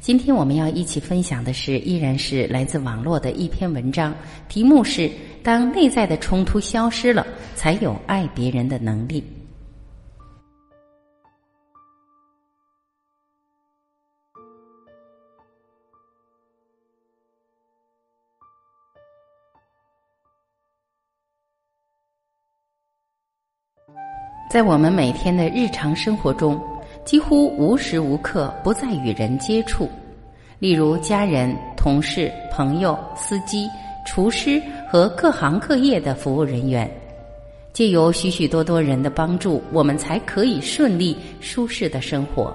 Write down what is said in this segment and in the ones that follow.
今天我们要一起分享的是，依然是来自网络的一篇文章，题目是“当内在的冲突消失了，才有爱别人的能力”。在我们每天的日常生活中，几乎无时无刻不在与人接触，例如家人、同事、朋友、司机、厨师和各行各业的服务人员。借由许许多多人的帮助，我们才可以顺利、舒适的生活。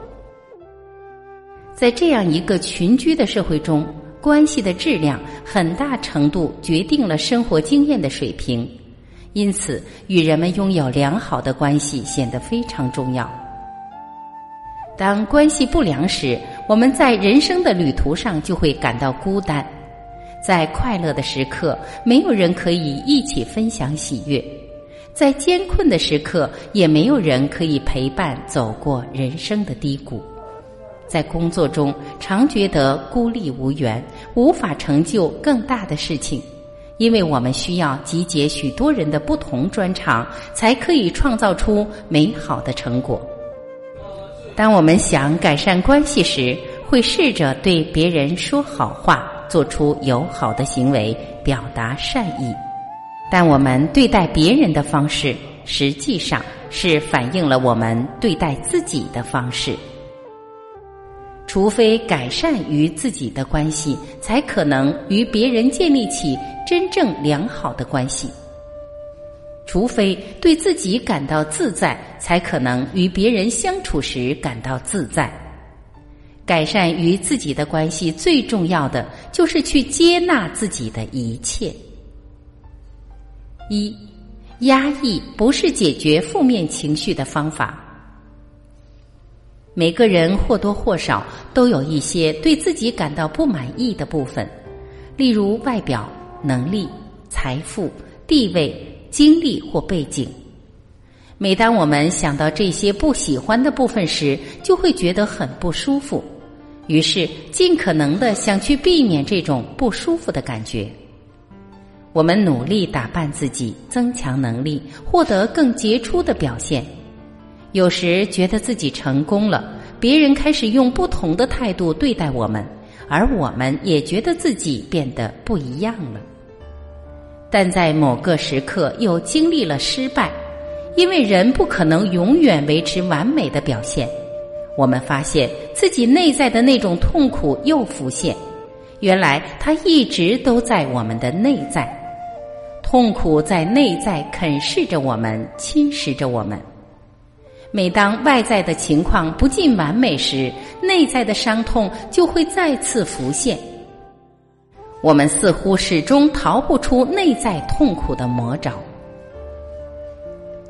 在这样一个群居的社会中，关系的质量很大程度决定了生活经验的水平。因此，与人们拥有良好的关系显得非常重要。当关系不良时，我们在人生的旅途上就会感到孤单。在快乐的时刻，没有人可以一起分享喜悦；在艰困的时刻，也没有人可以陪伴走过人生的低谷。在工作中，常觉得孤立无援，无法成就更大的事情。因为我们需要集结许多人的不同专长，才可以创造出美好的成果。当我们想改善关系时，会试着对别人说好话，做出友好的行为，表达善意。但我们对待别人的方式，实际上是反映了我们对待自己的方式。除非改善与自己的关系，才可能与别人建立起真正良好的关系。除非对自己感到自在，才可能与别人相处时感到自在。改善与自己的关系最重要的就是去接纳自己的一切。一，压抑不是解决负面情绪的方法。每个人或多或少都有一些对自己感到不满意的部分，例如外表、能力、财富、地位、经历或背景。每当我们想到这些不喜欢的部分时，就会觉得很不舒服，于是尽可能的想去避免这种不舒服的感觉。我们努力打扮自己，增强能力，获得更杰出的表现。有时觉得自己成功了，别人开始用不同的态度对待我们，而我们也觉得自己变得不一样了。但在某个时刻又经历了失败，因为人不可能永远维持完美的表现。我们发现自己内在的那种痛苦又浮现，原来它一直都在我们的内在，痛苦在内在啃噬着我们，侵蚀着我们。每当外在的情况不尽完美时，内在的伤痛就会再次浮现。我们似乎始终逃不出内在痛苦的魔爪。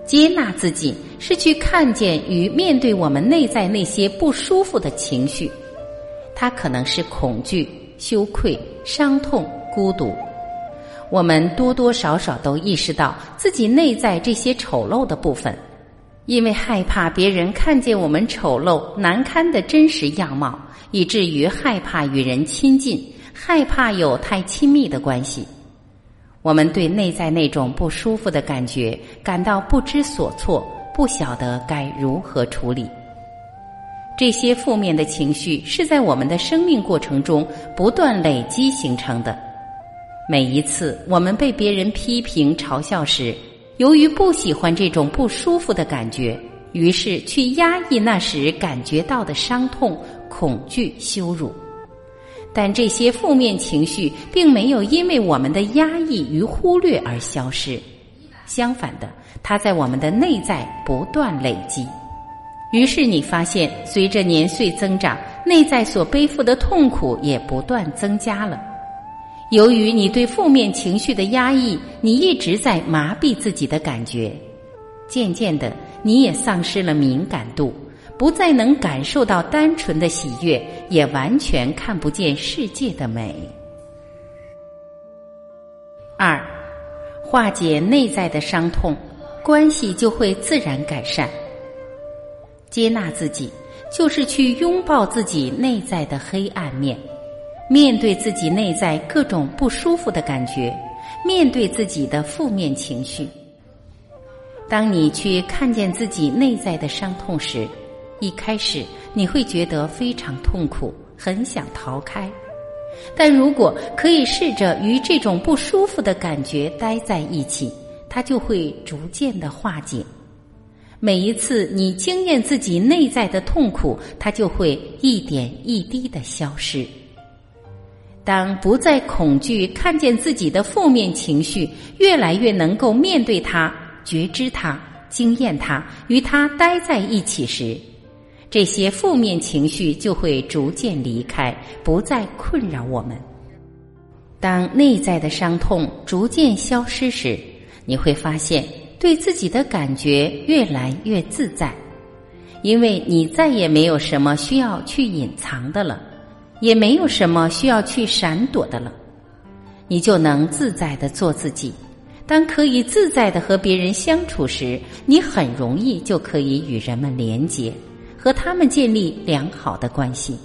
接纳自己，是去看见与面对我们内在那些不舒服的情绪，它可能是恐惧、羞愧、伤痛、孤独。我们多多少少都意识到自己内在这些丑陋的部分。因为害怕别人看见我们丑陋难堪的真实样貌，以至于害怕与人亲近，害怕有太亲密的关系。我们对内在那种不舒服的感觉感到不知所措，不晓得该如何处理。这些负面的情绪是在我们的生命过程中不断累积形成的。每一次我们被别人批评嘲笑时，由于不喜欢这种不舒服的感觉，于是去压抑那时感觉到的伤痛、恐惧、羞辱。但这些负面情绪并没有因为我们的压抑与忽略而消失，相反的，它在我们的内在不断累积。于是你发现，随着年岁增长，内在所背负的痛苦也不断增加了。由于你对负面情绪的压抑，你一直在麻痹自己的感觉，渐渐的，你也丧失了敏感度，不再能感受到单纯的喜悦，也完全看不见世界的美。二，化解内在的伤痛，关系就会自然改善。接纳自己，就是去拥抱自己内在的黑暗面。面对自己内在各种不舒服的感觉，面对自己的负面情绪。当你去看见自己内在的伤痛时，一开始你会觉得非常痛苦，很想逃开。但如果可以试着与这种不舒服的感觉待在一起，它就会逐渐的化解。每一次你经验自己内在的痛苦，它就会一点一滴的消失。当不再恐惧，看见自己的负面情绪，越来越能够面对它、觉知它、经验它，与它待在一起时，这些负面情绪就会逐渐离开，不再困扰我们。当内在的伤痛逐渐消失时，你会发现对自己的感觉越来越自在，因为你再也没有什么需要去隐藏的了。也没有什么需要去闪躲的了，你就能自在的做自己。当可以自在的和别人相处时，你很容易就可以与人们连接，和他们建立良好的关系。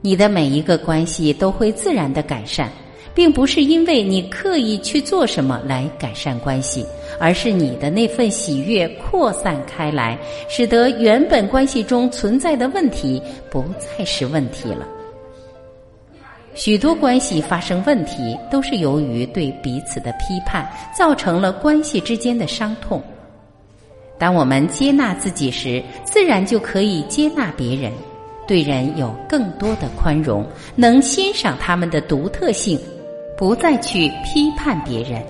你的每一个关系都会自然的改善，并不是因为你刻意去做什么来改善关系，而是你的那份喜悦扩散开来，使得原本关系中存在的问题不再是问题了。许多关系发生问题，都是由于对彼此的批判，造成了关系之间的伤痛。当我们接纳自己时，自然就可以接纳别人，对人有更多的宽容，能欣赏他们的独特性，不再去批判别人。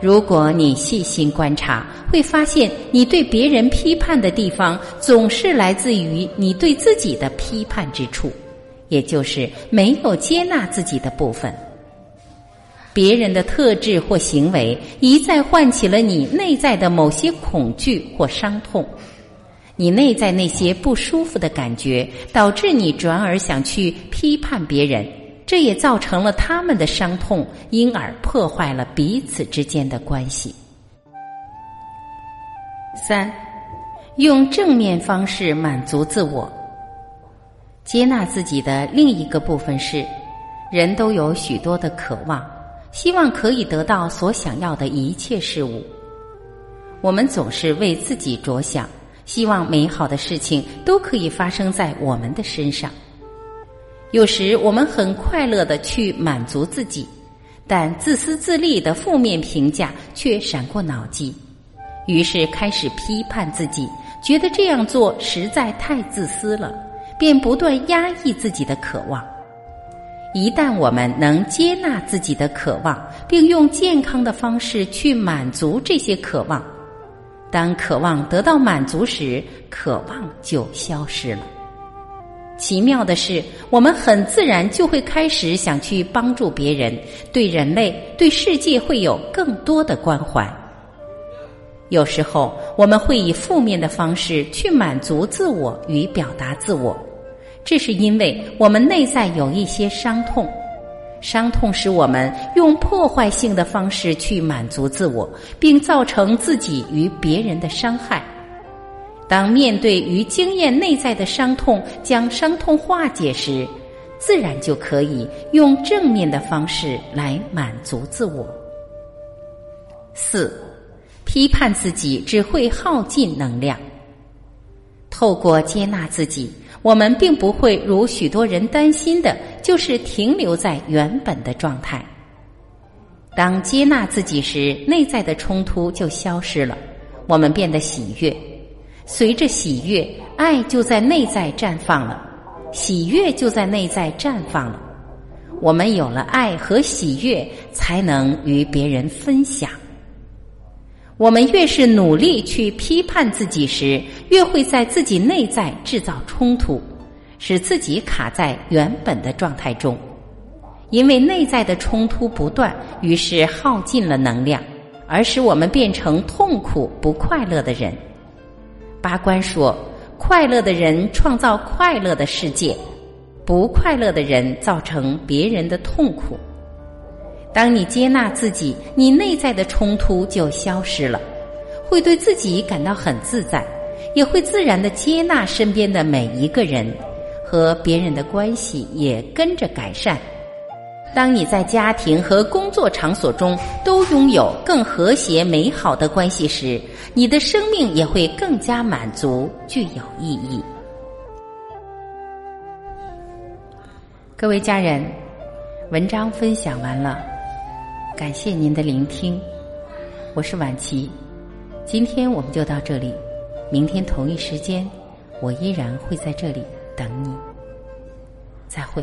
如果你细心观察，会发现你对别人批判的地方，总是来自于你对自己的批判之处。也就是没有接纳自己的部分，别人的特质或行为一再唤起了你内在的某些恐惧或伤痛，你内在那些不舒服的感觉，导致你转而想去批判别人，这也造成了他们的伤痛，因而破坏了彼此之间的关系。三，用正面方式满足自我。接纳自己的另一个部分是，人都有许多的渴望，希望可以得到所想要的一切事物。我们总是为自己着想，希望美好的事情都可以发生在我们的身上。有时我们很快乐的去满足自己，但自私自利的负面评价却闪过脑际，于是开始批判自己，觉得这样做实在太自私了。便不断压抑自己的渴望。一旦我们能接纳自己的渴望，并用健康的方式去满足这些渴望，当渴望得到满足时，渴望就消失了。奇妙的是，我们很自然就会开始想去帮助别人，对人类、对世界会有更多的关怀。有时候，我们会以负面的方式去满足自我与表达自我。这是因为我们内在有一些伤痛，伤痛使我们用破坏性的方式去满足自我，并造成自己与别人的伤害。当面对与经验内在的伤痛，将伤痛化解时，自然就可以用正面的方式来满足自我。四，批判自己只会耗尽能量。透过接纳自己。我们并不会如许多人担心的，就是停留在原本的状态。当接纳自己时，内在的冲突就消失了，我们变得喜悦。随着喜悦，爱就在内在绽放了，喜悦就在内在绽放了。我们有了爱和喜悦，才能与别人分享。我们越是努力去批判自己时，越会在自己内在制造冲突，使自己卡在原本的状态中。因为内在的冲突不断，于是耗尽了能量，而使我们变成痛苦不快乐的人。八关说：快乐的人创造快乐的世界，不快乐的人造成别人的痛苦。当你接纳自己，你内在的冲突就消失了，会对自己感到很自在，也会自然的接纳身边的每一个人，和别人的关系也跟着改善。当你在家庭和工作场所中都拥有更和谐美好的关系时，你的生命也会更加满足，具有意义。各位家人，文章分享完了。感谢您的聆听，我是晚琪。今天我们就到这里，明天同一时间，我依然会在这里等你。再会。